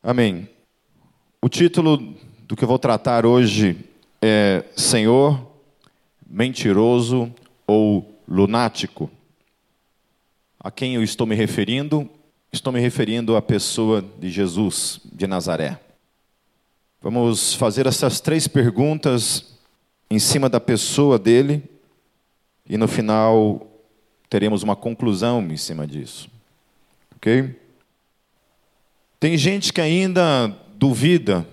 Amém. O título do que eu vou tratar hoje é Senhor, mentiroso ou lunático. A quem eu estou me referindo? Estou me referindo à pessoa de Jesus de Nazaré. Vamos fazer essas três perguntas em cima da pessoa dele e no final teremos uma conclusão em cima disso. Ok? Tem gente que ainda duvida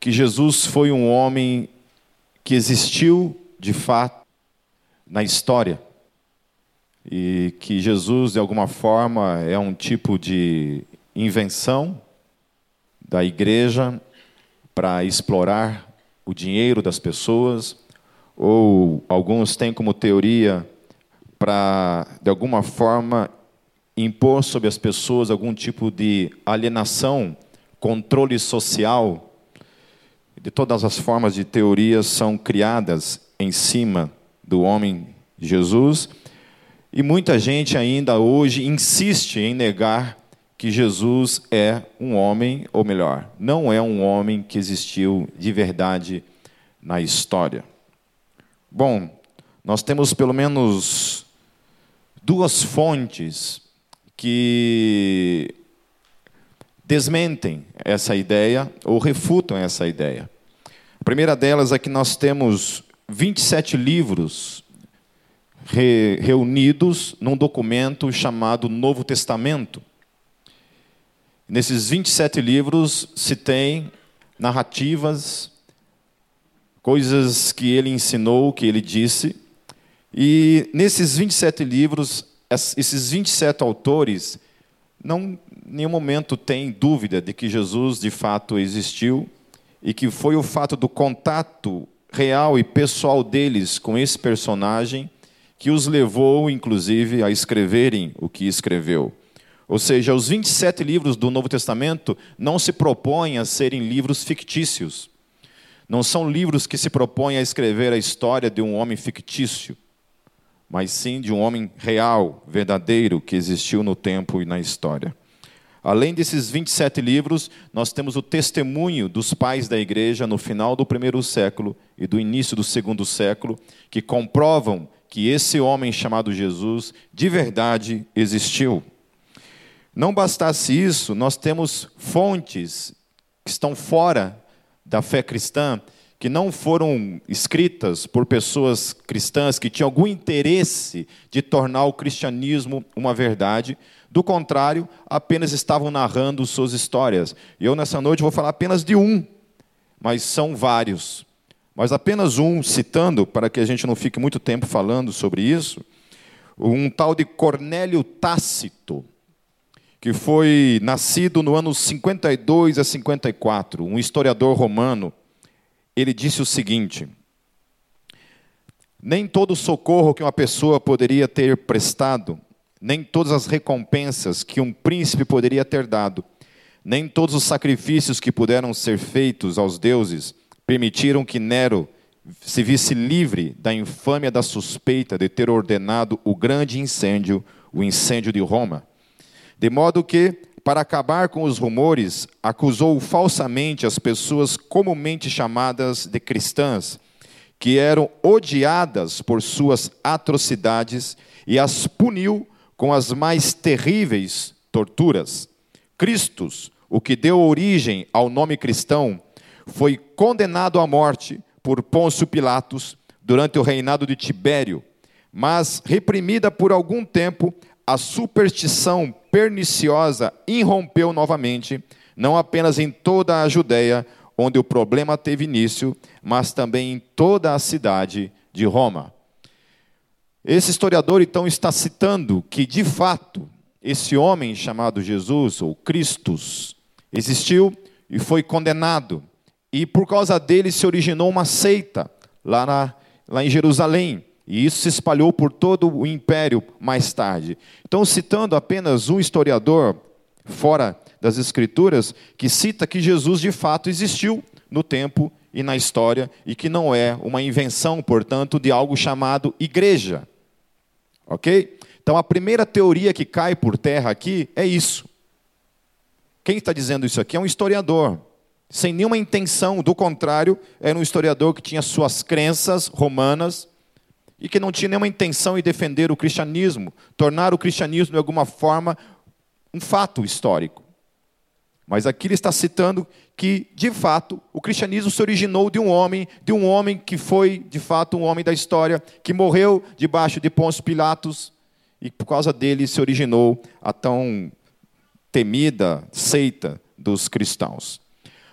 que Jesus foi um homem que existiu de fato na história e que Jesus, de alguma forma, é um tipo de invenção da igreja para explorar o dinheiro das pessoas, ou alguns têm como teoria para, de alguma forma, impor sobre as pessoas algum tipo de alienação, controle social, de todas as formas de teorias são criadas em cima do homem Jesus, e muita gente ainda hoje insiste em negar que Jesus é um homem, ou melhor, não é um homem que existiu de verdade na história. Bom, nós temos pelo menos duas fontes que desmentem essa ideia ou refutam essa ideia. A primeira delas é que nós temos 27 livros re reunidos num documento chamado Novo Testamento. Nesses 27 livros se tem narrativas, coisas que ele ensinou, que ele disse, e nesses 27 livros esses 27 autores não em nenhum momento têm dúvida de que Jesus de fato existiu e que foi o fato do contato real e pessoal deles com esse personagem que os levou, inclusive, a escreverem o que escreveu. Ou seja, os 27 livros do Novo Testamento não se propõem a serem livros fictícios. Não são livros que se propõem a escrever a história de um homem fictício mas sim de um homem real, verdadeiro, que existiu no tempo e na história. Além desses 27 livros, nós temos o testemunho dos pais da igreja no final do primeiro século e do início do segundo século, que comprovam que esse homem chamado Jesus de verdade existiu. Não bastasse isso, nós temos fontes que estão fora da fé cristã que não foram escritas por pessoas cristãs que tinham algum interesse de tornar o cristianismo uma verdade. Do contrário, apenas estavam narrando suas histórias. E eu, nessa noite, vou falar apenas de um, mas são vários. Mas apenas um, citando, para que a gente não fique muito tempo falando sobre isso, um tal de Cornélio Tácito, que foi nascido no ano 52 a 54, um historiador romano ele disse o seguinte: Nem todo socorro que uma pessoa poderia ter prestado, nem todas as recompensas que um príncipe poderia ter dado, nem todos os sacrifícios que puderam ser feitos aos deuses permitiram que Nero se visse livre da infâmia da suspeita de ter ordenado o grande incêndio, o incêndio de Roma. De modo que, para acabar com os rumores, acusou falsamente as pessoas comumente chamadas de cristãs, que eram odiadas por suas atrocidades, e as puniu com as mais terríveis torturas. Cristos, o que deu origem ao nome cristão, foi condenado à morte por Pôncio Pilatos durante o reinado de Tibério, mas reprimida por algum tempo, a superstição perniciosa irrompeu novamente, não apenas em toda a Judéia, onde o problema teve início, mas também em toda a cidade de Roma. Esse historiador então está citando que, de fato, esse homem chamado Jesus, ou Cristos, existiu e foi condenado. E por causa dele se originou uma seita lá, na, lá em Jerusalém. E isso se espalhou por todo o império mais tarde. Então, citando apenas um historiador fora das Escrituras, que cita que Jesus de fato existiu no tempo e na história, e que não é uma invenção, portanto, de algo chamado igreja. Ok? Então, a primeira teoria que cai por terra aqui é isso. Quem está dizendo isso aqui é um historiador, sem nenhuma intenção, do contrário, era um historiador que tinha suas crenças romanas e que não tinha nenhuma intenção em defender o cristianismo, tornar o cristianismo de alguma forma um fato histórico. Mas aqui ele está citando que, de fato, o cristianismo se originou de um homem, de um homem que foi, de fato, um homem da história, que morreu debaixo de Pôncio Pilatos, e por causa dele se originou a tão temida seita dos cristãos.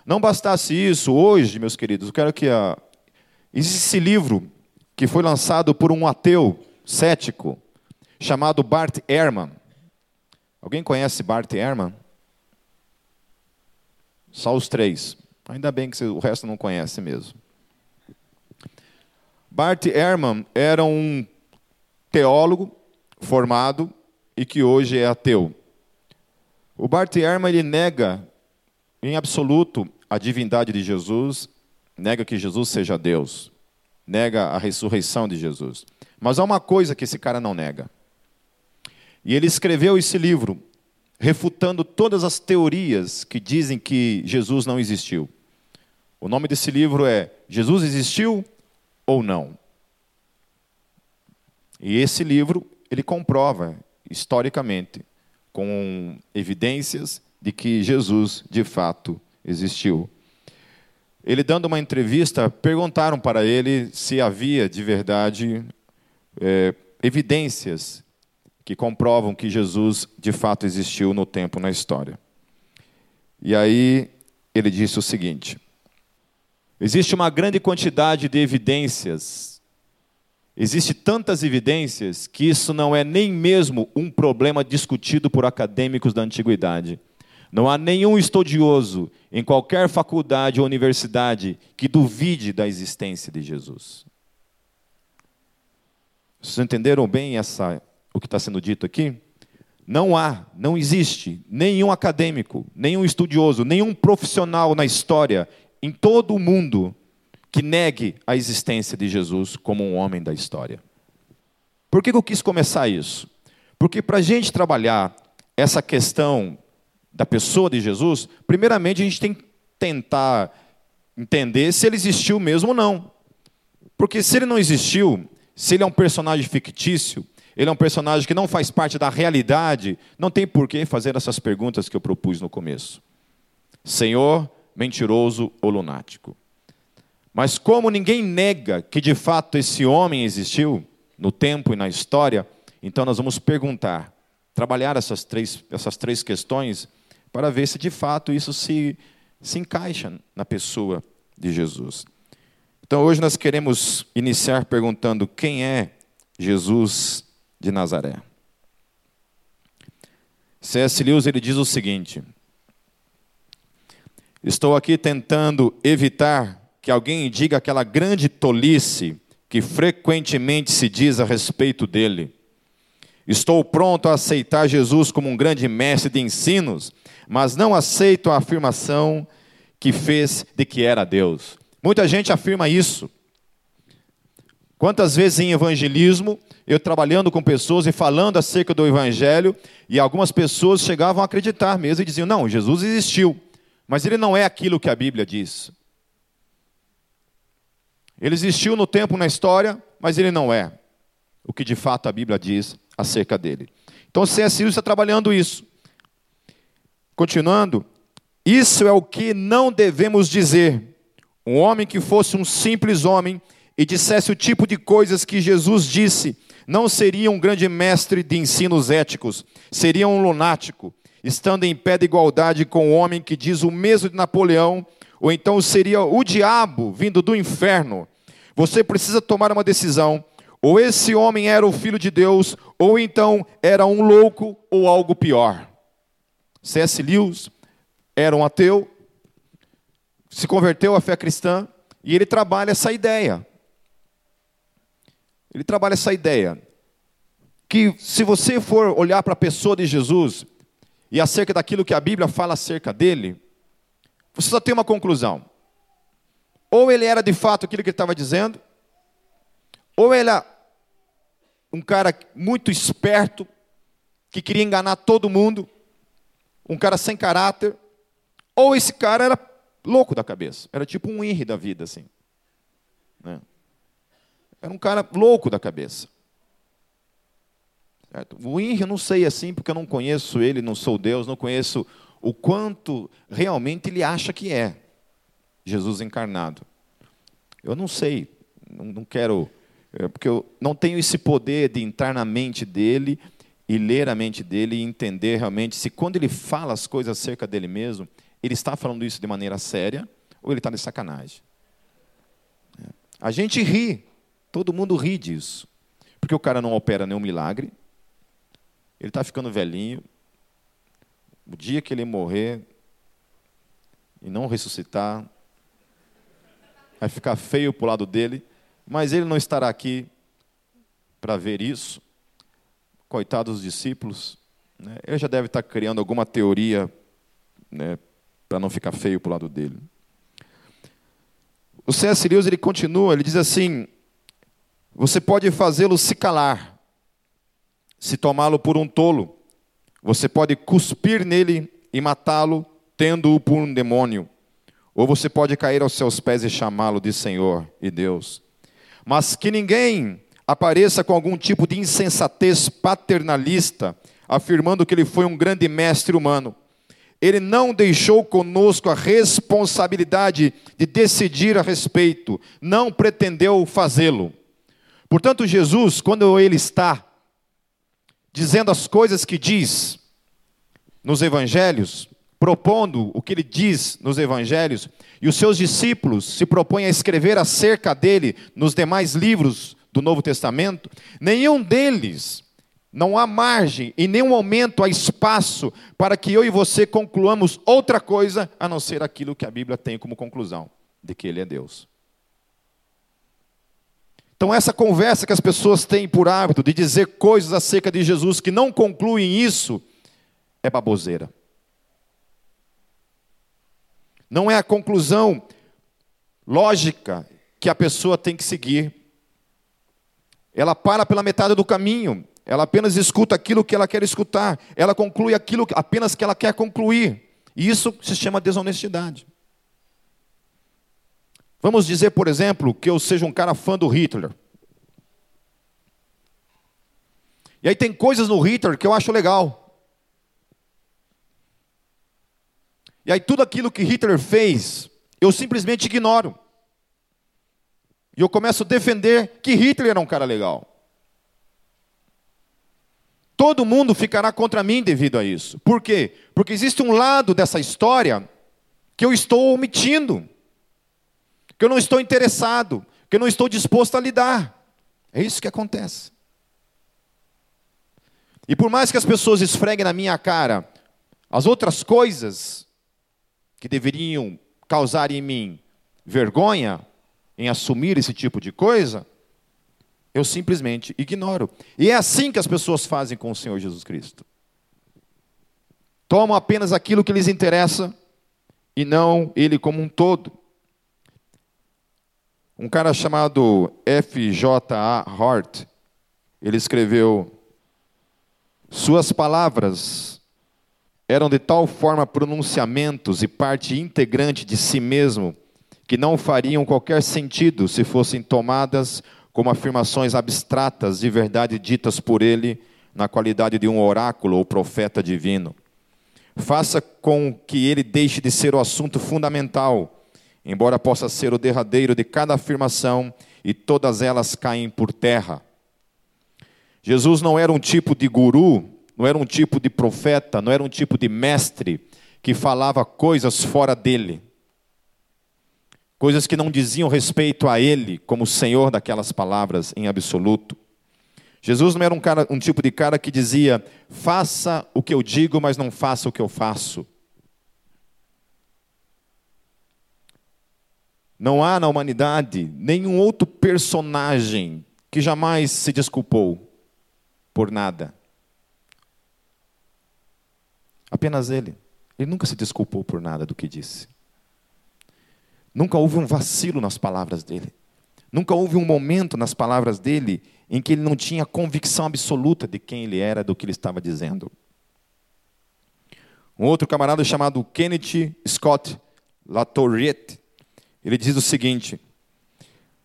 Não bastasse isso, hoje, meus queridos, eu quero que a... existe esse livro que foi lançado por um ateu cético chamado Bart Ehrman. Alguém conhece Bart Ehrman? Só os três. Ainda bem que o resto não conhece mesmo. Bart Ehrman era um teólogo formado e que hoje é ateu. O Bart Ehrman ele nega em absoluto a divindade de Jesus, nega que Jesus seja Deus, nega a ressurreição de Jesus. Mas há uma coisa que esse cara não nega. E ele escreveu esse livro refutando todas as teorias que dizem que Jesus não existiu. O nome desse livro é Jesus existiu ou não? E esse livro ele comprova historicamente com evidências de que Jesus de fato existiu. Ele dando uma entrevista, perguntaram para ele se havia de verdade é, evidências que comprovam que Jesus de fato existiu no tempo, na história. E aí ele disse o seguinte: existe uma grande quantidade de evidências, existe tantas evidências que isso não é nem mesmo um problema discutido por acadêmicos da antiguidade. Não há nenhum estudioso em qualquer faculdade ou universidade que duvide da existência de Jesus. Vocês entenderam bem essa o que está sendo dito aqui? Não há, não existe nenhum acadêmico, nenhum estudioso, nenhum profissional na história, em todo o mundo, que negue a existência de Jesus como um homem da história. Por que eu quis começar isso? Porque para a gente trabalhar essa questão da pessoa de Jesus, primeiramente a gente tem que tentar entender se ele existiu mesmo ou não. Porque se ele não existiu, se ele é um personagem fictício, ele é um personagem que não faz parte da realidade, não tem por que fazer essas perguntas que eu propus no começo. Senhor, mentiroso ou lunático. Mas como ninguém nega que de fato esse homem existiu no tempo e na história, então nós vamos perguntar, trabalhar essas três, essas três questões para ver se de fato isso se, se encaixa na pessoa de Jesus. Então hoje nós queremos iniciar perguntando quem é Jesus de Nazaré. C.S. Lewis ele diz o seguinte: Estou aqui tentando evitar que alguém diga aquela grande tolice que frequentemente se diz a respeito dele. Estou pronto a aceitar Jesus como um grande mestre de ensinos, mas não aceito a afirmação que fez de que era Deus. Muita gente afirma isso. Quantas vezes em evangelismo, eu trabalhando com pessoas e falando acerca do evangelho, e algumas pessoas chegavam a acreditar mesmo e diziam: não, Jesus existiu, mas ele não é aquilo que a Bíblia diz. Ele existiu no tempo, na história, mas ele não é o que de fato a Bíblia diz acerca dele. Então, C.S. Lewis está trabalhando isso. Continuando, isso é o que não devemos dizer. Um homem que fosse um simples homem e dissesse o tipo de coisas que Jesus disse, não seria um grande mestre de ensinos éticos, seria um lunático, estando em pé de igualdade com o homem que diz o mesmo de Napoleão, ou então seria o diabo vindo do inferno. Você precisa tomar uma decisão. Ou esse homem era o filho de Deus, ou então era um louco ou algo pior. C.S. Lewis era um ateu, se converteu à fé cristã, e ele trabalha essa ideia. Ele trabalha essa ideia que se você for olhar para a pessoa de Jesus e acerca daquilo que a Bíblia fala acerca dele, você só tem uma conclusão. Ou ele era de fato aquilo que ele estava dizendo, ou ele era um cara muito esperto, que queria enganar todo mundo, um cara sem caráter, ou esse cara era louco da cabeça, era tipo um irre da vida, assim. Né? Era um cara louco da cabeça. Certo? O Inri, eu não sei assim, porque eu não conheço ele, não sou Deus, não conheço o quanto realmente ele acha que é Jesus encarnado. Eu não sei, não, não quero, é, porque eu não tenho esse poder de entrar na mente dele e ler a mente dele e entender realmente se quando ele fala as coisas acerca dele mesmo, ele está falando isso de maneira séria ou ele está de sacanagem. A gente ri, todo mundo ri disso, porque o cara não opera nenhum milagre, ele está ficando velhinho. O dia que ele morrer e não ressuscitar, vai ficar feio para o lado dele, mas ele não estará aqui para ver isso. Coitados dos discípulos, né? ele já deve estar criando alguma teoria né, para não ficar feio para o lado dele. O C.S. Lewis ele continua, ele diz assim: você pode fazê-lo se calar, se tomá-lo por um tolo. Você pode cuspir nele e matá-lo, tendo-o por um demônio. Ou você pode cair aos seus pés e chamá-lo de Senhor e Deus. Mas que ninguém apareça com algum tipo de insensatez paternalista, afirmando que ele foi um grande mestre humano. Ele não deixou conosco a responsabilidade de decidir a respeito, não pretendeu fazê-lo. Portanto, Jesus, quando ele está dizendo as coisas que diz nos evangelhos, propondo o que ele diz nos evangelhos, e os seus discípulos se propõem a escrever acerca dele nos demais livros do Novo Testamento, nenhum deles não há margem, em nenhum momento há espaço para que eu e você concluamos outra coisa a não ser aquilo que a Bíblia tem como conclusão, de que Ele é Deus. Então, essa conversa que as pessoas têm por hábito de dizer coisas acerca de Jesus que não concluem isso, é baboseira. Não é a conclusão lógica que a pessoa tem que seguir. Ela para pela metade do caminho, ela apenas escuta aquilo que ela quer escutar, ela conclui aquilo apenas que ela quer concluir. E isso se chama desonestidade. Vamos dizer, por exemplo, que eu seja um cara fã do Hitler. E aí tem coisas no Hitler que eu acho legal. E aí tudo aquilo que Hitler fez, eu simplesmente ignoro. E eu começo a defender que Hitler era um cara legal. Todo mundo ficará contra mim devido a isso. Por quê? Porque existe um lado dessa história que eu estou omitindo que eu não estou interessado, que eu não estou disposto a lidar. É isso que acontece. E por mais que as pessoas esfreguem na minha cara as outras coisas que deveriam causar em mim vergonha em assumir esse tipo de coisa, eu simplesmente ignoro. E é assim que as pessoas fazem com o Senhor Jesus Cristo. Tomam apenas aquilo que lhes interessa e não ele como um todo. Um cara chamado F.J.A. Hart, ele escreveu: Suas palavras eram de tal forma pronunciamentos e parte integrante de si mesmo que não fariam qualquer sentido se fossem tomadas como afirmações abstratas de verdade ditas por ele na qualidade de um oráculo ou profeta divino. Faça com que ele deixe de ser o assunto fundamental embora possa ser o derradeiro de cada afirmação, e todas elas caem por terra. Jesus não era um tipo de guru, não era um tipo de profeta, não era um tipo de mestre que falava coisas fora dele, coisas que não diziam respeito a ele como senhor daquelas palavras em absoluto. Jesus não era um, cara, um tipo de cara que dizia: faça o que eu digo, mas não faça o que eu faço. Não há na humanidade nenhum outro personagem que jamais se desculpou por nada. Apenas ele. Ele nunca se desculpou por nada do que disse. Nunca houve um vacilo nas palavras dele. Nunca houve um momento nas palavras dele em que ele não tinha convicção absoluta de quem ele era, do que ele estava dizendo. Um outro camarada chamado Kenneth Scott Latorriette, ele diz o seguinte: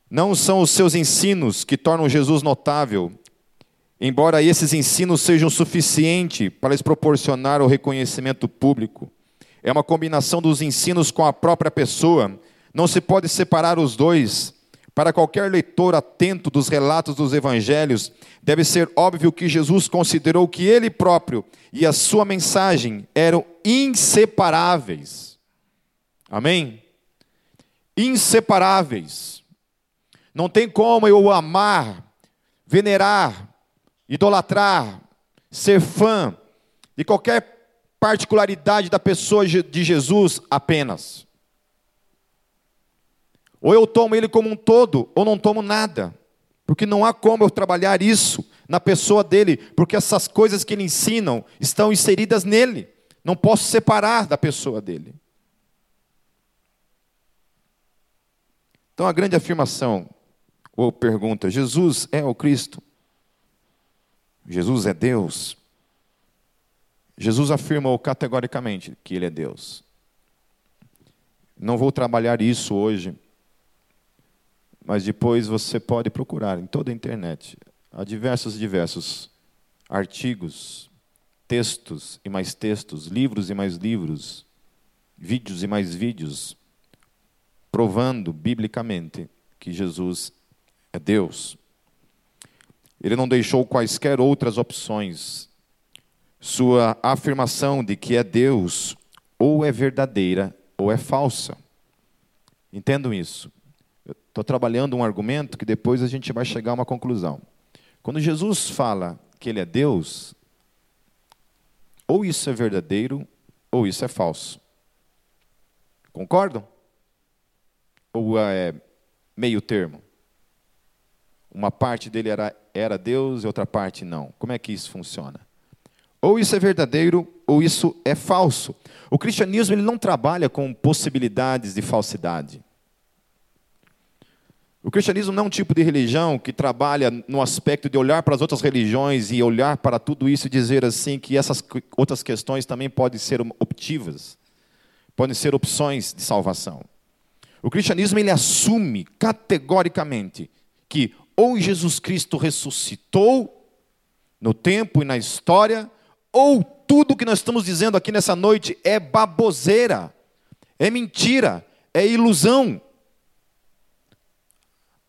Não são os seus ensinos que tornam Jesus notável, embora esses ensinos sejam suficientes para lhes proporcionar o reconhecimento público. É uma combinação dos ensinos com a própria pessoa. Não se pode separar os dois. Para qualquer leitor atento dos relatos dos evangelhos, deve ser óbvio que Jesus considerou que ele próprio e a sua mensagem eram inseparáveis. Amém? Inseparáveis. Não tem como eu amar, venerar, idolatrar, ser fã de qualquer particularidade da pessoa de Jesus apenas. Ou eu tomo ele como um todo, ou não tomo nada. Porque não há como eu trabalhar isso na pessoa dele, porque essas coisas que ele ensinam estão inseridas nele. Não posso separar da pessoa dele. Então a grande afirmação ou pergunta: Jesus é o Cristo? Jesus é Deus? Jesus afirmou categoricamente que ele é Deus. Não vou trabalhar isso hoje mas depois você pode procurar em toda a internet. Há diversos, diversos artigos, textos e mais textos, livros e mais livros, vídeos e mais vídeos, provando biblicamente que Jesus é Deus. Ele não deixou quaisquer outras opções. Sua afirmação de que é Deus ou é verdadeira ou é falsa. Entendam isso. Estou trabalhando um argumento que depois a gente vai chegar a uma conclusão. Quando Jesus fala que Ele é Deus, ou isso é verdadeiro, ou isso é falso. Concordam? Ou é meio termo? Uma parte dele era, era Deus e outra parte não. Como é que isso funciona? Ou isso é verdadeiro, ou isso é falso. O cristianismo ele não trabalha com possibilidades de falsidade. O cristianismo não é um tipo de religião que trabalha no aspecto de olhar para as outras religiões e olhar para tudo isso e dizer assim que essas outras questões também podem ser optivas, podem ser opções de salvação. O cristianismo ele assume categoricamente que ou Jesus Cristo ressuscitou no tempo e na história, ou tudo que nós estamos dizendo aqui nessa noite é baboseira, é mentira, é ilusão.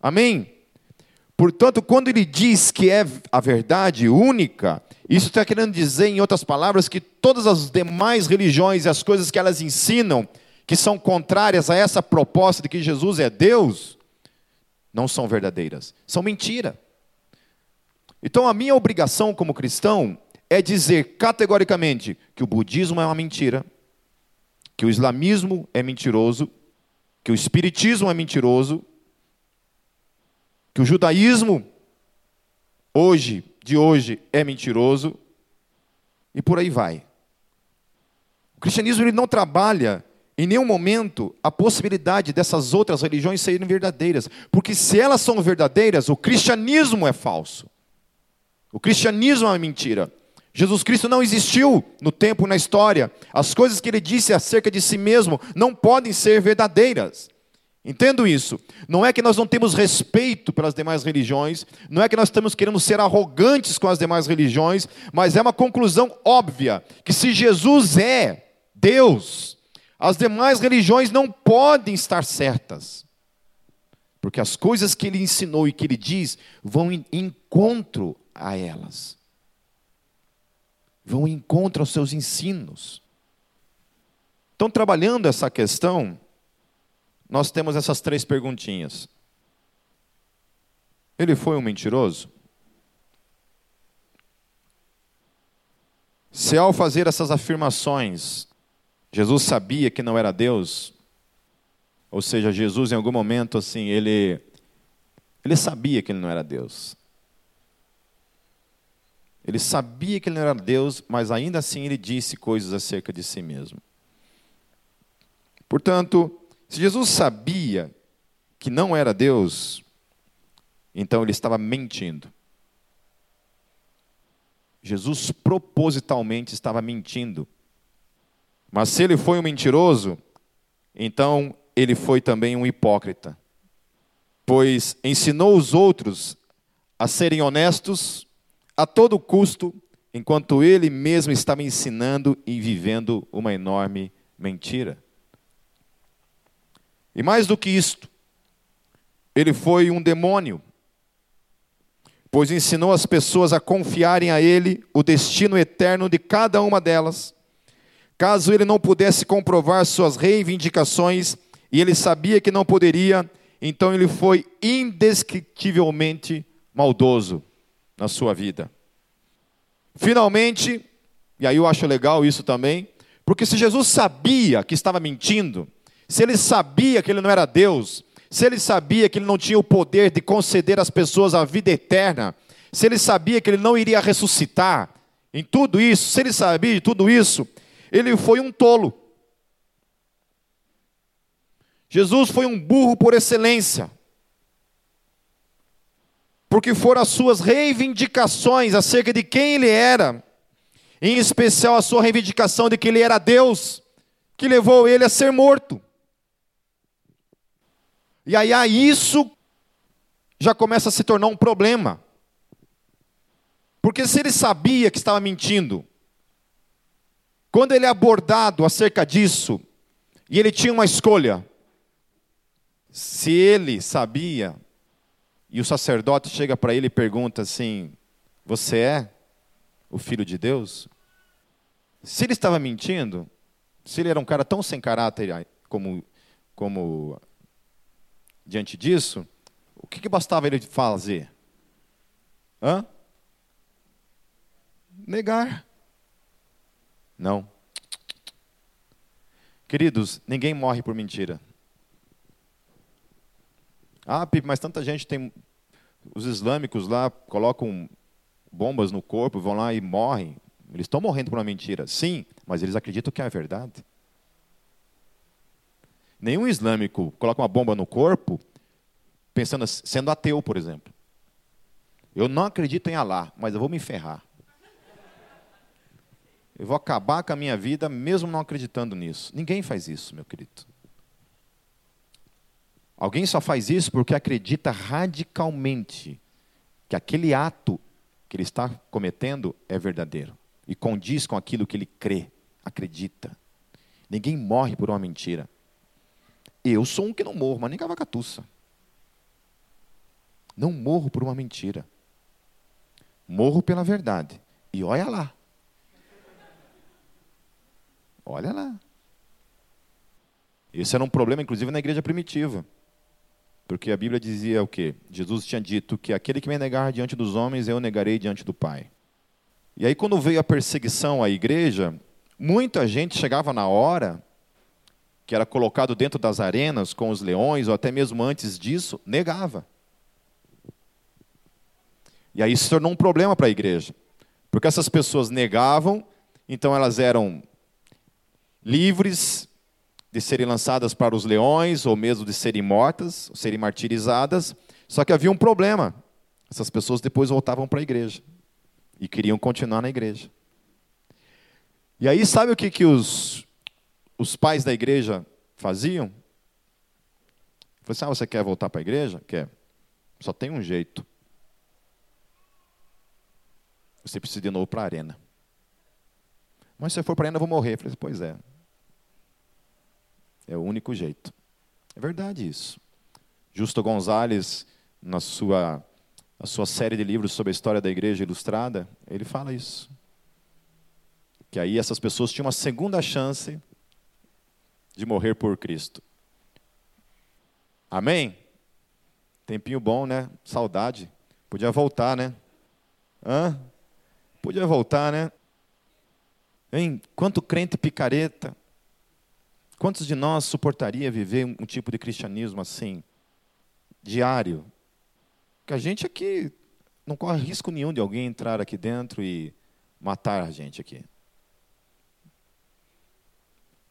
Amém? Portanto, quando ele diz que é a verdade única, isso está querendo dizer, em outras palavras, que todas as demais religiões e as coisas que elas ensinam, que são contrárias a essa proposta de que Jesus é Deus, não são verdadeiras, são mentira. Então, a minha obrigação como cristão é dizer categoricamente que o budismo é uma mentira, que o islamismo é mentiroso, que o espiritismo é mentiroso, que o judaísmo hoje, de hoje, é mentiroso e por aí vai. O cristianismo ele não trabalha em nenhum momento a possibilidade dessas outras religiões serem verdadeiras, porque se elas são verdadeiras, o cristianismo é falso. O cristianismo é uma mentira. Jesus Cristo não existiu no tempo e na história. As coisas que ele disse acerca de si mesmo não podem ser verdadeiras. Entendo isso. Não é que nós não temos respeito pelas demais religiões, não é que nós estamos querendo ser arrogantes com as demais religiões, mas é uma conclusão óbvia que se Jesus é Deus, as demais religiões não podem estar certas. Porque as coisas que ele ensinou e que ele diz vão em encontro a elas. Vão em encontro aos seus ensinos. Então, trabalhando essa questão, nós temos essas três perguntinhas. Ele foi um mentiroso? Se ao fazer essas afirmações, Jesus sabia que não era Deus, ou seja, Jesus em algum momento assim, ele ele sabia que ele não era Deus. Ele sabia que ele não era Deus, mas ainda assim ele disse coisas acerca de si mesmo. Portanto, se Jesus sabia que não era Deus, então ele estava mentindo. Jesus propositalmente estava mentindo Mas se ele foi um mentiroso, então ele foi também um hipócrita, pois ensinou os outros a serem honestos a todo custo, enquanto ele mesmo estava ensinando e vivendo uma enorme mentira. E mais do que isto, ele foi um demônio, pois ensinou as pessoas a confiarem a ele o destino eterno de cada uma delas, caso ele não pudesse comprovar suas reivindicações e ele sabia que não poderia, então ele foi indescritivelmente maldoso na sua vida. Finalmente, e aí eu acho legal isso também, porque se Jesus sabia que estava mentindo, se ele sabia que ele não era Deus, se ele sabia que ele não tinha o poder de conceder às pessoas a vida eterna, se ele sabia que ele não iria ressuscitar, em tudo isso, se ele sabia de tudo isso, ele foi um tolo. Jesus foi um burro por excelência. Porque foram as suas reivindicações acerca de quem ele era, em especial a sua reivindicação de que ele era Deus, que levou ele a ser morto. E aí, aí isso já começa a se tornar um problema. Porque se ele sabia que estava mentindo, quando ele é abordado acerca disso, e ele tinha uma escolha, se ele sabia, e o sacerdote chega para ele e pergunta assim: Você é o filho de Deus? Se ele estava mentindo, se ele era um cara tão sem caráter como, como diante disso, o que, que bastava ele fazer? Hã? Negar. Não. Queridos, ninguém morre por mentira. Ah, mas tanta gente tem. Os islâmicos lá colocam bombas no corpo, vão lá e morrem. Eles estão morrendo por uma mentira. Sim, mas eles acreditam que é verdade. Nenhum islâmico coloca uma bomba no corpo pensando sendo ateu, por exemplo. Eu não acredito em Alá, mas eu vou me ferrar. Eu vou acabar com a minha vida mesmo não acreditando nisso. Ninguém faz isso, meu querido. Alguém só faz isso porque acredita radicalmente que aquele ato que ele está cometendo é verdadeiro e condiz com aquilo que ele crê, acredita. Ninguém morre por uma mentira. Eu sou um que não morro, mas nem cavacatuça. Não morro por uma mentira. Morro pela verdade. E olha lá. Olha lá. Esse era um problema, inclusive, na igreja primitiva. Porque a Bíblia dizia o quê? Jesus tinha dito que aquele que me negar diante dos homens, eu negarei diante do Pai. E aí, quando veio a perseguição à igreja, muita gente chegava na hora, que era colocado dentro das arenas com os leões, ou até mesmo antes disso, negava. E aí se tornou um problema para a igreja. Porque essas pessoas negavam, então elas eram livres de serem lançadas para os leões, ou mesmo de serem mortas, serem martirizadas. Só que havia um problema. Essas pessoas depois voltavam para a igreja e queriam continuar na igreja. E aí, sabe o que, que os, os pais da igreja faziam? Falei assim: ah, você quer voltar para a igreja? Quer. Só tem um jeito. Você precisa ir de novo para a arena. Mas se eu for para a arena, eu vou morrer. Eu falei, pois é. É o único jeito. É verdade isso. Justo Gonzalez, na sua, na sua série de livros sobre a história da igreja ilustrada, ele fala isso. Que aí essas pessoas tinham uma segunda chance de morrer por Cristo. Amém? Tempinho bom, né? Saudade. Podia voltar, né? Hã? Podia voltar, né? Hein? Quanto crente picareta. Quantos de nós suportaria viver um, tipo de cristianismo assim, diário? Que a gente aqui não corre risco nenhum de alguém entrar aqui dentro e matar a gente aqui.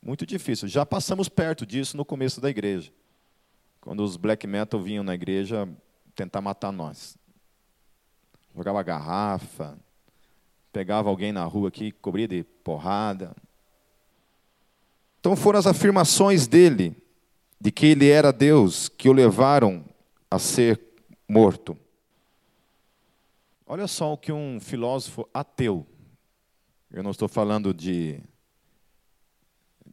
Muito difícil. Já passamos perto disso no começo da igreja. Quando os black metal vinham na igreja tentar matar nós. Jogava garrafa, pegava alguém na rua aqui, cobria de porrada. Então foram as afirmações dele de que ele era Deus que o levaram a ser morto. Olha só o que um filósofo ateu, eu não estou falando de,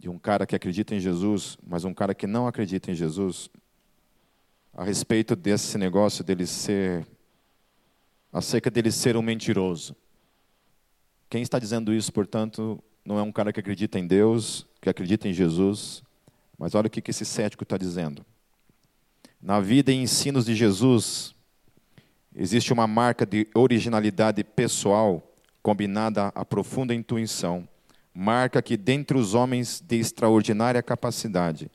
de um cara que acredita em Jesus, mas um cara que não acredita em Jesus, a respeito desse negócio dele ser, acerca dele ser um mentiroso. Quem está dizendo isso, portanto, não é um cara que acredita em Deus, que acredita em Jesus, mas olha o que esse cético está dizendo. Na vida e ensinos de Jesus, existe uma marca de originalidade pessoal combinada à profunda intuição, marca que dentre os homens de extraordinária capacidade,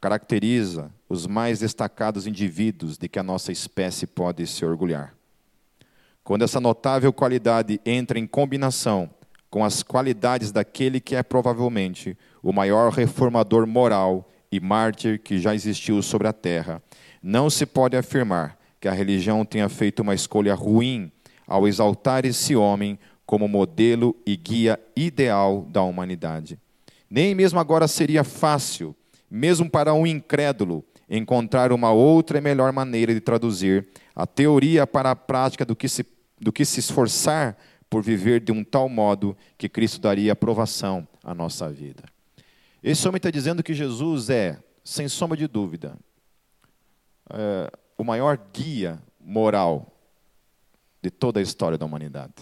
caracteriza os mais destacados indivíduos de que a nossa espécie pode se orgulhar. Quando essa notável qualidade entra em combinação com as qualidades daquele que é provavelmente o maior reformador moral e mártir que já existiu sobre a terra, não se pode afirmar que a religião tenha feito uma escolha ruim ao exaltar esse homem como modelo e guia ideal da humanidade. Nem mesmo agora seria fácil, mesmo para um incrédulo, encontrar uma outra e melhor maneira de traduzir a teoria para a prática do que se, do que se esforçar por viver de um tal modo que Cristo daria aprovação à nossa vida. Esse homem está dizendo que Jesus é, sem sombra de dúvida, é, o maior guia moral de toda a história da humanidade.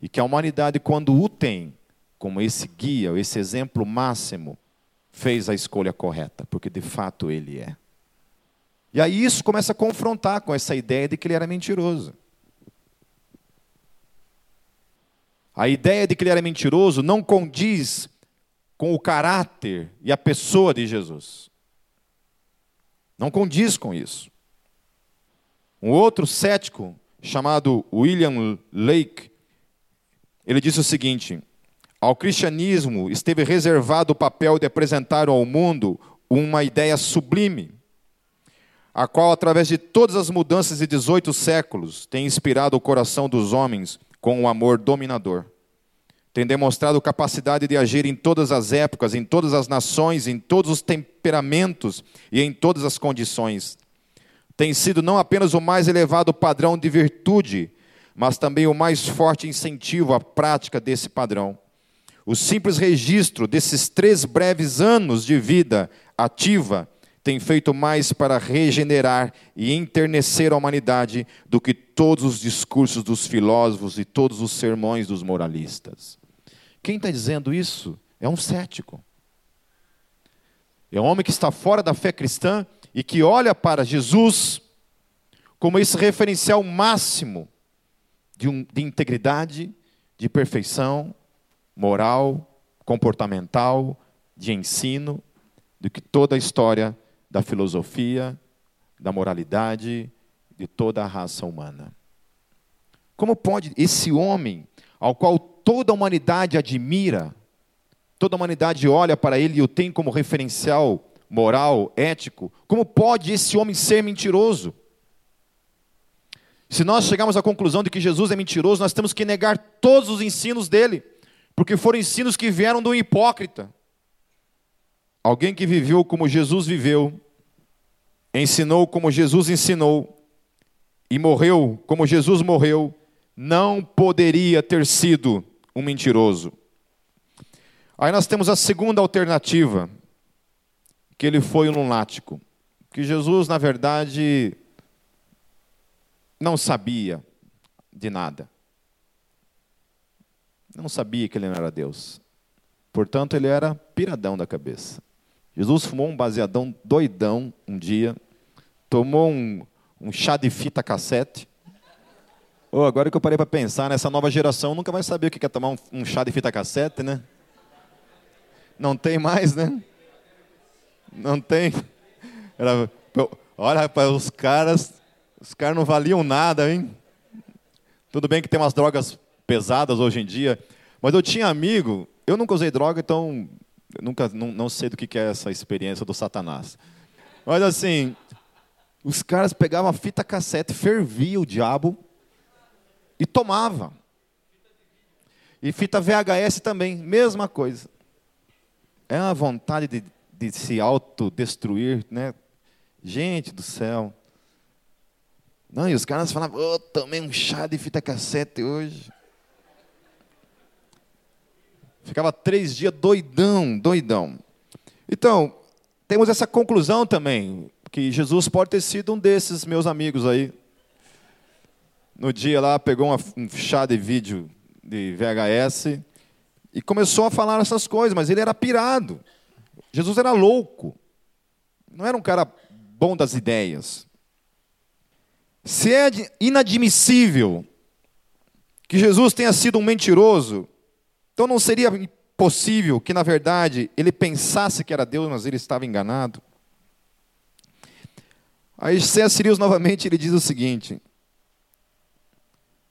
E que a humanidade, quando o tem como esse guia, esse exemplo máximo, fez a escolha correta, porque de fato ele é. E aí isso começa a confrontar com essa ideia de que ele era mentiroso. A ideia de que ele era mentiroso não condiz com o caráter e a pessoa de Jesus. Não condiz com isso. Um outro cético, chamado William Lake, ele disse o seguinte: ao cristianismo esteve reservado o papel de apresentar ao mundo uma ideia sublime, a qual, através de todas as mudanças de 18 séculos, tem inspirado o coração dos homens com um amor dominador. Tem demonstrado capacidade de agir em todas as épocas, em todas as nações, em todos os temperamentos e em todas as condições. Tem sido não apenas o mais elevado padrão de virtude, mas também o mais forte incentivo à prática desse padrão. O simples registro desses três breves anos de vida ativa tem feito mais para regenerar e enternecer a humanidade do que todos os discursos dos filósofos e todos os sermões dos moralistas. Quem está dizendo isso é um cético. É um homem que está fora da fé cristã e que olha para Jesus como esse referencial máximo de, um, de integridade, de perfeição moral, comportamental, de ensino, do que toda a história da filosofia, da moralidade, de toda a raça humana. Como pode esse homem, ao qual toda a humanidade admira, toda a humanidade olha para ele e o tem como referencial moral, ético, como pode esse homem ser mentiroso? Se nós chegamos à conclusão de que Jesus é mentiroso, nós temos que negar todos os ensinos dele, porque foram ensinos que vieram do hipócrita. Alguém que viveu como Jesus viveu, ensinou como Jesus ensinou e morreu como Jesus morreu, não poderia ter sido um mentiroso. Aí nós temos a segunda alternativa, que ele foi um lunático. Que Jesus, na verdade, não sabia de nada. Não sabia que ele não era Deus. Portanto, ele era piradão da cabeça. Jesus fumou um baseadão doidão um dia, tomou um, um chá de fita cassete. Oh, agora que eu parei para pensar, nessa nova geração nunca vai saber o que é tomar um, um chá de fita cassete, né? Não tem mais, né? Não tem. Era, olha, rapaz, os caras, os caras não valiam nada, hein? Tudo bem que tem umas drogas pesadas hoje em dia, mas eu tinha amigo, eu nunca usei droga, então nunca não, não sei do que é essa experiência do Satanás. Mas assim, os caras pegavam a fita cassete, fervia o diabo e tomava. E fita VHS também, mesma coisa. É uma vontade de, de se autodestruir, né? Gente do céu. Não, e os caras falavam, oh, tomei um chá de fita cassete hoje. Ficava três dias doidão, doidão. Então, temos essa conclusão também, que Jesus pode ter sido um desses meus amigos aí. No dia lá, pegou uma, um chá de vídeo de VHS e começou a falar essas coisas, mas ele era pirado. Jesus era louco. Não era um cara bom das ideias. Se é inadmissível que Jesus tenha sido um mentiroso, então não seria possível que, na verdade, ele pensasse que era Deus, mas ele estava enganado? Aí C.S. Lewis novamente ele diz o seguinte: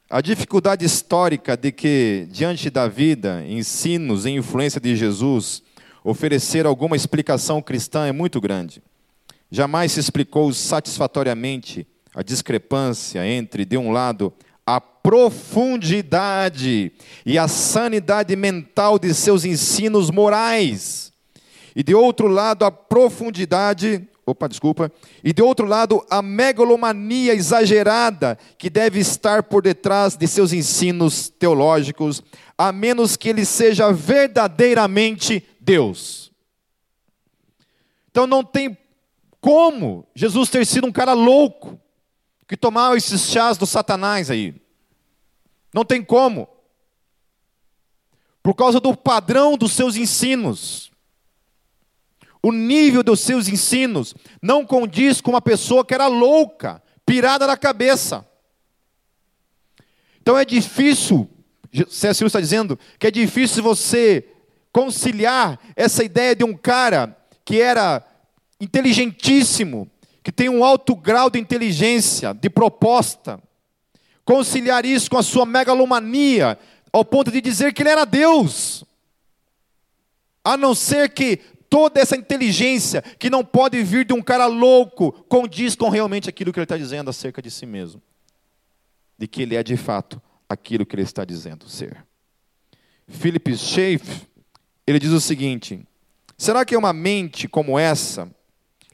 a dificuldade histórica de que, diante da vida, ensinos e influência de Jesus, oferecer alguma explicação cristã é muito grande. Jamais se explicou satisfatoriamente a discrepância entre, de um lado, a profundidade e a sanidade mental de seus ensinos morais, e de outro lado, a profundidade, opa, desculpa, e de outro lado, a megalomania exagerada que deve estar por detrás de seus ensinos teológicos, a menos que ele seja verdadeiramente Deus. Então não tem como Jesus ter sido um cara louco que tomava esses chás do Satanás aí. Não tem como. Por causa do padrão dos seus ensinos. O nível dos seus ensinos não condiz com uma pessoa que era louca, pirada na cabeça. Então é difícil, C.S. está dizendo, que é difícil você conciliar essa ideia de um cara que era inteligentíssimo, que tem um alto grau de inteligência, de proposta, conciliar isso com a sua megalomania, ao ponto de dizer que ele era Deus, a não ser que toda essa inteligência, que não pode vir de um cara louco, condiz com realmente aquilo que ele está dizendo acerca de si mesmo, de que ele é de fato aquilo que ele está dizendo ser. Philip Schaff, ele diz o seguinte: será que é uma mente como essa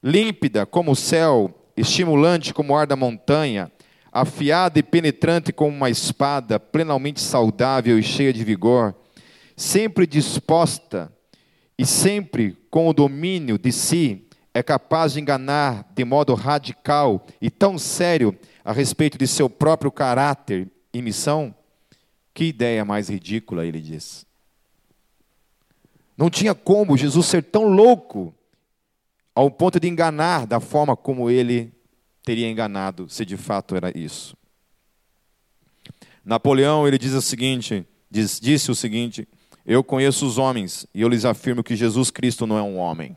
límpida como o céu, estimulante como o ar da montanha, afiada e penetrante como uma espada, plenamente saudável e cheia de vigor, sempre disposta e sempre com o domínio de si, é capaz de enganar de modo radical e tão sério a respeito de seu próprio caráter e missão? Que ideia mais ridícula, ele diz. Não tinha como Jesus ser tão louco ao ponto de enganar da forma como ele teria enganado, se de fato era isso. Napoleão, ele diz o seguinte, diz, disse o seguinte: Eu conheço os homens e eu lhes afirmo que Jesus Cristo não é um homem.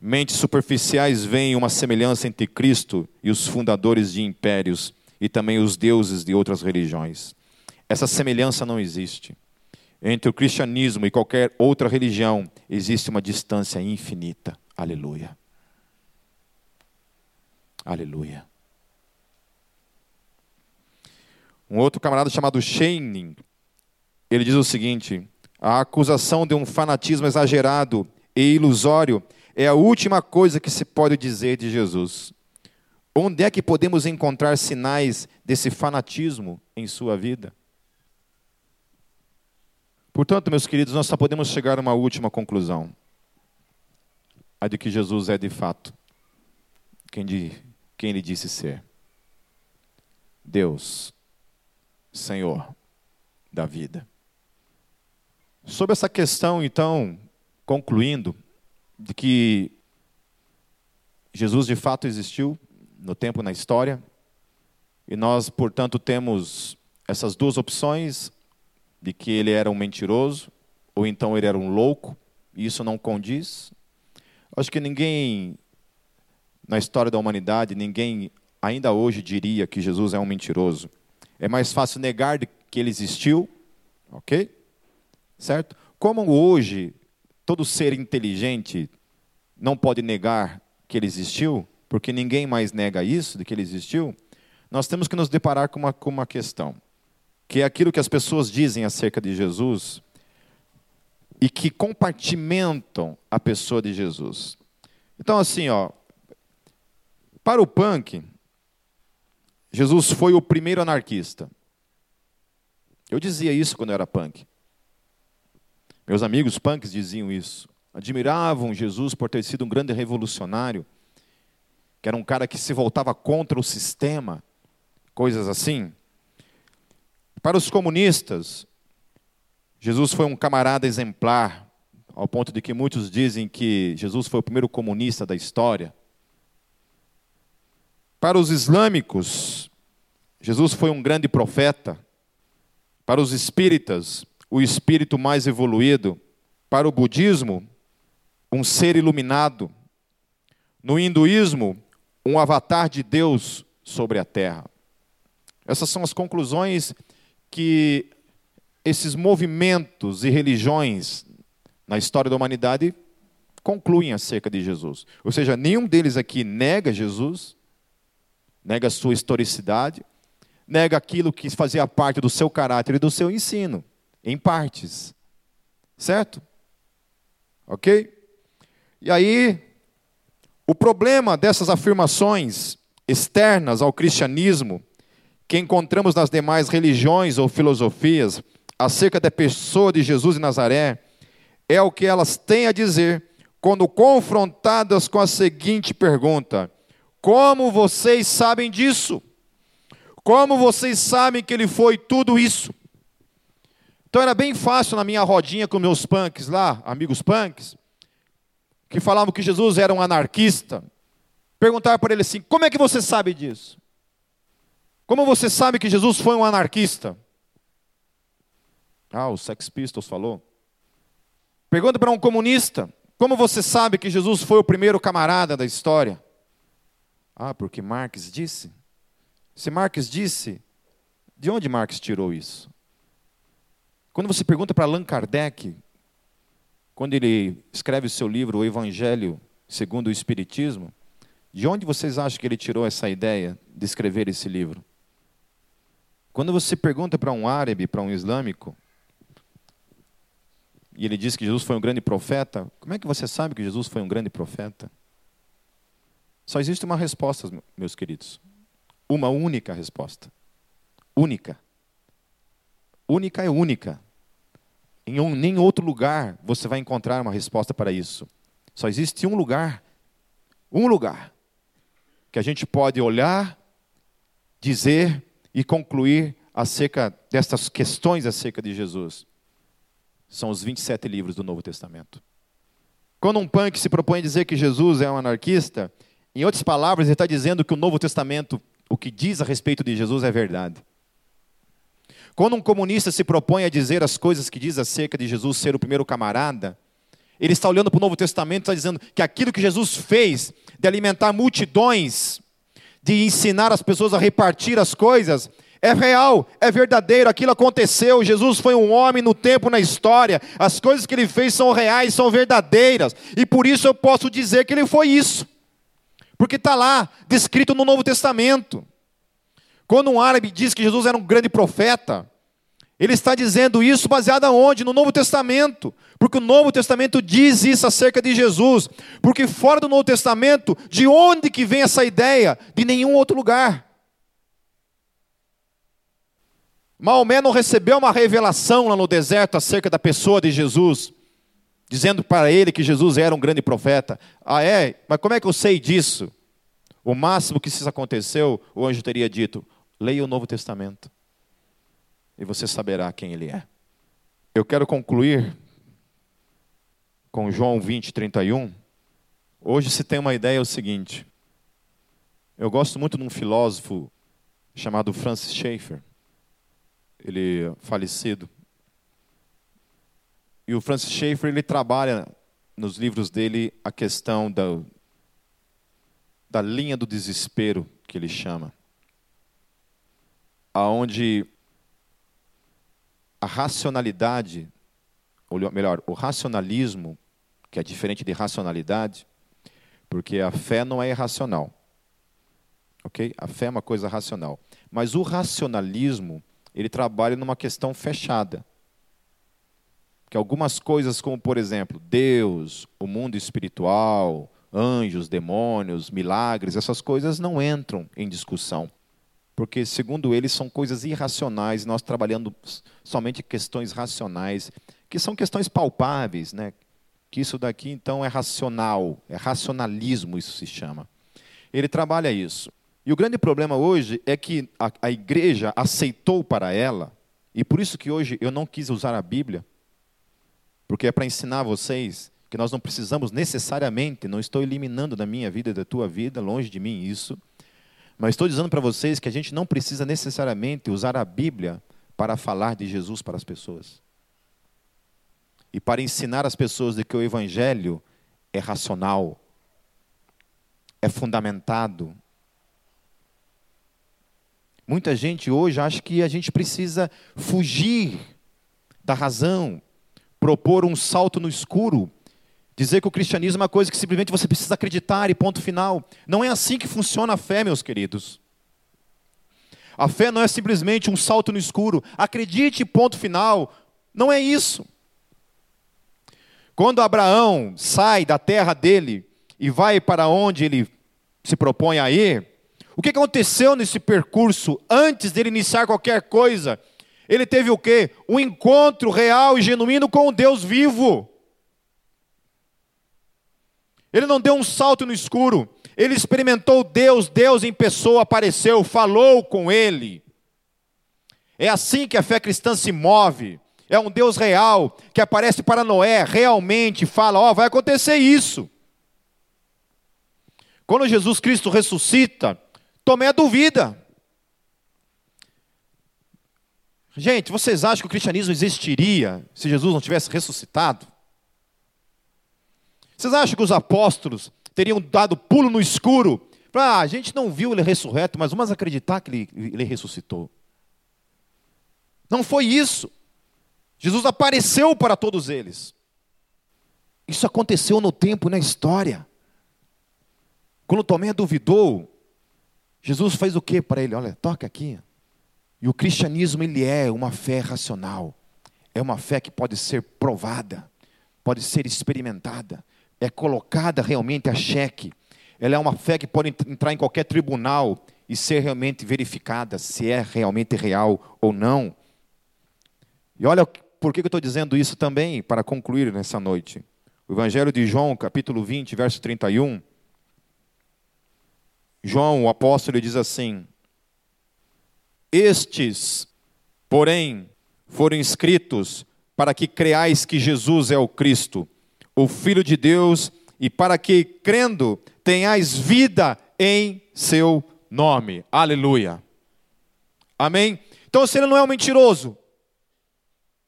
Mentes superficiais veem uma semelhança entre Cristo e os fundadores de impérios e também os deuses de outras religiões. Essa semelhança não existe. Entre o cristianismo e qualquer outra religião existe uma distância infinita. Aleluia. Aleluia. Um outro camarada chamado Shane, ele diz o seguinte: a acusação de um fanatismo exagerado e ilusório é a última coisa que se pode dizer de Jesus. Onde é que podemos encontrar sinais desse fanatismo em sua vida? Portanto, meus queridos, nós só podemos chegar a uma última conclusão a de que Jesus é de fato quem, de, quem ele disse ser. Deus, Senhor da vida. Sobre essa questão, então, concluindo, de que Jesus de fato existiu no tempo na história, e nós, portanto, temos essas duas opções de que ele era um mentiroso, ou então ele era um louco, e isso não condiz, Acho que ninguém na história da humanidade, ninguém ainda hoje diria que Jesus é um mentiroso. É mais fácil negar que ele existiu, ok? Certo? Como hoje todo ser inteligente não pode negar que ele existiu, porque ninguém mais nega isso, de que ele existiu, nós temos que nos deparar com uma, com uma questão, que é aquilo que as pessoas dizem acerca de Jesus, e que compartimentam a pessoa de Jesus. Então, assim, ó, para o punk, Jesus foi o primeiro anarquista. Eu dizia isso quando eu era punk. Meus amigos punks diziam isso. Admiravam Jesus por ter sido um grande revolucionário, que era um cara que se voltava contra o sistema, coisas assim. Para os comunistas, Jesus foi um camarada exemplar, ao ponto de que muitos dizem que Jesus foi o primeiro comunista da história. Para os islâmicos, Jesus foi um grande profeta. Para os espíritas, o espírito mais evoluído. Para o budismo, um ser iluminado. No hinduísmo, um avatar de Deus sobre a terra. Essas são as conclusões que esses movimentos e religiões na história da humanidade concluem acerca de Jesus. Ou seja, nenhum deles aqui nega Jesus, nega sua historicidade, nega aquilo que fazia parte do seu caráter e do seu ensino, em partes. Certo? Ok? E aí, o problema dessas afirmações externas ao cristianismo, que encontramos nas demais religiões ou filosofias, acerca da pessoa de Jesus de Nazaré é o que elas têm a dizer quando confrontadas com a seguinte pergunta: Como vocês sabem disso? Como vocês sabem que ele foi tudo isso? Então era bem fácil na minha rodinha com meus punks lá, amigos punks, que falavam que Jesus era um anarquista, perguntar para ele assim: Como é que você sabe disso? Como você sabe que Jesus foi um anarquista? Ah, o Sex Pistols falou. Pergunta para um comunista: como você sabe que Jesus foi o primeiro camarada da história? Ah, porque Marx disse. Se Marx disse, de onde Marx tirou isso? Quando você pergunta para Allan Kardec, quando ele escreve o seu livro O Evangelho segundo o Espiritismo, de onde vocês acham que ele tirou essa ideia de escrever esse livro? Quando você pergunta para um árabe, para um islâmico, e ele diz que Jesus foi um grande profeta, como é que você sabe que Jesus foi um grande profeta? Só existe uma resposta, meus queridos. Uma única resposta. Única. Única é única. Em um, outro lugar você vai encontrar uma resposta para isso. Só existe um lugar, um lugar, que a gente pode olhar, dizer e concluir acerca destas questões acerca de Jesus são os 27 livros do Novo Testamento. Quando um punk se propõe a dizer que Jesus é um anarquista, em outras palavras, ele está dizendo que o Novo Testamento, o que diz a respeito de Jesus, é verdade. Quando um comunista se propõe a dizer as coisas que diz acerca de Jesus ser o primeiro camarada, ele está olhando para o Novo Testamento e está dizendo que aquilo que Jesus fez de alimentar multidões, de ensinar as pessoas a repartir as coisas, é real, é verdadeiro, aquilo aconteceu. Jesus foi um homem no tempo, na história. As coisas que ele fez são reais, são verdadeiras. E por isso eu posso dizer que ele foi isso. Porque está lá, descrito no Novo Testamento. Quando um árabe diz que Jesus era um grande profeta, ele está dizendo isso baseado aonde? No Novo Testamento. Porque o Novo Testamento diz isso acerca de Jesus. Porque fora do Novo Testamento, de onde que vem essa ideia? De nenhum outro lugar. Maomé não recebeu uma revelação lá no deserto acerca da pessoa de Jesus, dizendo para ele que Jesus era um grande profeta. Ah, é? Mas como é que eu sei disso? O máximo que isso aconteceu, o anjo teria dito: leia o Novo Testamento e você saberá quem ele é. Eu quero concluir com João 20, 31. Hoje se tem uma ideia é o seguinte. Eu gosto muito de um filósofo chamado Francis Schaeffer ele falecido. E o Francis Schaeffer ele trabalha nos livros dele a questão da, da linha do desespero que ele chama, aonde a racionalidade, ou melhor, o racionalismo, que é diferente de racionalidade, porque a fé não é irracional. OK? A fé é uma coisa racional, mas o racionalismo ele trabalha numa questão fechada. que algumas coisas, como por exemplo, Deus, o mundo espiritual, anjos, demônios, milagres, essas coisas não entram em discussão. Porque, segundo eles, são coisas irracionais, nós trabalhando somente questões racionais, que são questões palpáveis, né? que isso daqui então é racional, é racionalismo, isso se chama. Ele trabalha isso. E o grande problema hoje é que a, a igreja aceitou para ela, e por isso que hoje eu não quis usar a Bíblia, porque é para ensinar vocês que nós não precisamos necessariamente, não estou eliminando da minha vida e da tua vida, longe de mim isso, mas estou dizendo para vocês que a gente não precisa necessariamente usar a Bíblia para falar de Jesus para as pessoas. E para ensinar as pessoas de que o Evangelho é racional, é fundamentado. Muita gente hoje acha que a gente precisa fugir da razão, propor um salto no escuro Dizer que o cristianismo é uma coisa que simplesmente você precisa acreditar e ponto final. Não é assim que funciona a fé, meus queridos. A fé não é simplesmente um salto no escuro. Acredite, ponto final. Não é isso. Quando Abraão sai da terra dele e vai para onde ele se propõe a ir, o que aconteceu nesse percurso antes dele iniciar qualquer coisa? Ele teve o quê? Um encontro real e genuíno com o Deus vivo. Ele não deu um salto no escuro. Ele experimentou Deus, Deus em pessoa apareceu, falou com ele. É assim que a fé cristã se move. É um Deus real que aparece para Noé, realmente fala: Ó, oh, vai acontecer isso. Quando Jesus Cristo ressuscita, Tomé duvida. Gente, vocês acham que o cristianismo existiria se Jesus não tivesse ressuscitado? Vocês acham que os apóstolos teriam dado pulo no escuro? Ah, a gente não viu ele ressurreto, mas vamos acreditar que ele, ele ressuscitou. Não foi isso. Jesus apareceu para todos eles. Isso aconteceu no tempo, na história. Quando Tomé duvidou, Jesus fez o que para ele? Olha, toca aqui. E o cristianismo ele é uma fé racional. É uma fé que pode ser provada, pode ser experimentada é colocada realmente a cheque. Ela é uma fé que pode entrar em qualquer tribunal e ser realmente verificada se é realmente real ou não. E olha por que eu estou dizendo isso também, para concluir nessa noite. O Evangelho de João, capítulo 20, verso 31. João, o apóstolo, diz assim: Estes, porém, foram escritos para que creais que Jesus é o Cristo, o Filho de Deus, e para que, crendo, tenhais vida em seu nome. Aleluia. Amém? Então, se ele não é um mentiroso,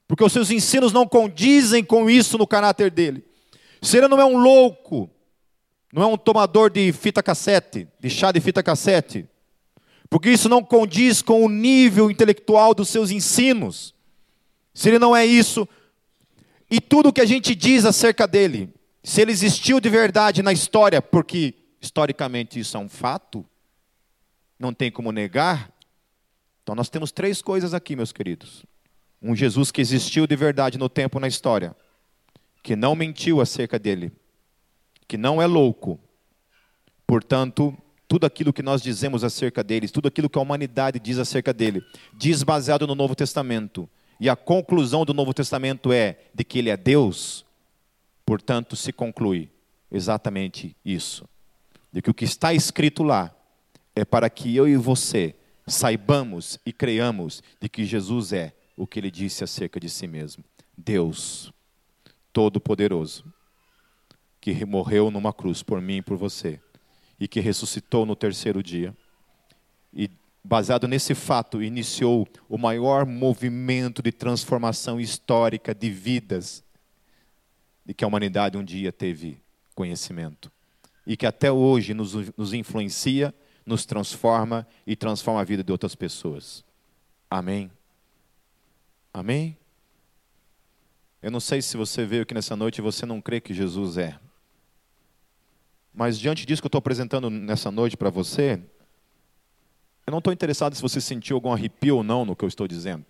porque os seus ensinos não condizem com isso no caráter dele, se ele não é um louco, não é um tomador de fita cassete, de chá de fita cassete, porque isso não condiz com o nível intelectual dos seus ensinos. Se ele não é isso, e tudo o que a gente diz acerca dele, se ele existiu de verdade na história, porque historicamente isso é um fato, não tem como negar. Então nós temos três coisas aqui, meus queridos. Um Jesus que existiu de verdade no tempo, na história, que não mentiu acerca dele, que não é louco. Portanto, tudo aquilo que nós dizemos acerca deles, tudo aquilo que a humanidade diz acerca dele, diz baseado no Novo Testamento, e a conclusão do Novo Testamento é de que ele é Deus, portanto, se conclui exatamente isso. De que o que está escrito lá é para que eu e você saibamos e creiamos de que Jesus é o que ele disse acerca de si mesmo. Deus Todo-Poderoso, que morreu numa cruz por mim e por você, e que ressuscitou no terceiro dia, e baseado nesse fato, iniciou o maior movimento de transformação histórica de vidas de que a humanidade um dia teve conhecimento. E que até hoje nos, nos influencia, nos transforma e transforma a vida de outras pessoas. Amém? Amém? Eu não sei se você veio aqui nessa noite e você não crê que Jesus é. Mas diante disso que eu estou apresentando nessa noite para você, eu não estou interessado se você sentiu algum arrepio ou não no que eu estou dizendo.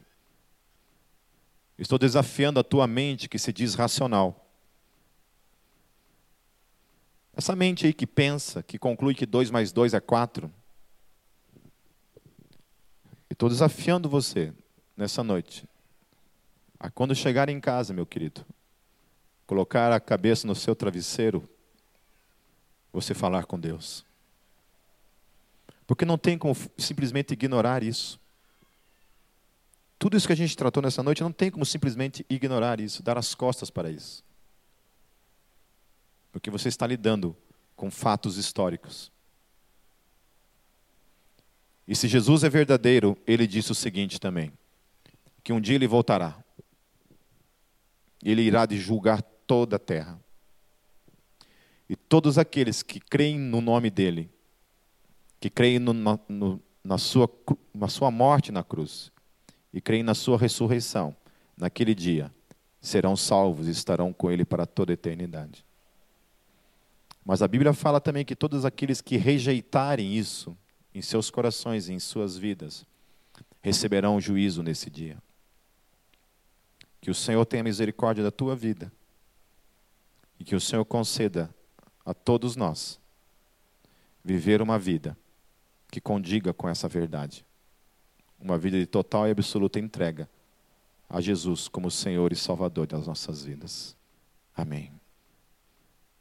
Estou desafiando a tua mente que se diz racional. Essa mente aí que pensa, que conclui que 2 mais 2 é 4. Estou desafiando você nessa noite a quando chegar em casa, meu querido, colocar a cabeça no seu travesseiro, você falar com Deus. Porque não tem como simplesmente ignorar isso. Tudo isso que a gente tratou nessa noite não tem como simplesmente ignorar isso, dar as costas para isso. Porque você está lidando com fatos históricos. E se Jesus é verdadeiro, ele disse o seguinte também: que um dia ele voltará. Ele irá de julgar toda a terra. E todos aqueles que creem no nome dele, que creem no, no, na, sua, na sua morte na cruz, e creem na sua ressurreição, naquele dia, serão salvos e estarão com ele para toda a eternidade. Mas a Bíblia fala também que todos aqueles que rejeitarem isso em seus corações e em suas vidas receberão juízo nesse dia. Que o Senhor tenha misericórdia da tua vida e que o Senhor conceda a todos nós viver uma vida que condiga com essa verdade. Uma vida de total e absoluta entrega a Jesus como Senhor e Salvador das nossas vidas. Amém.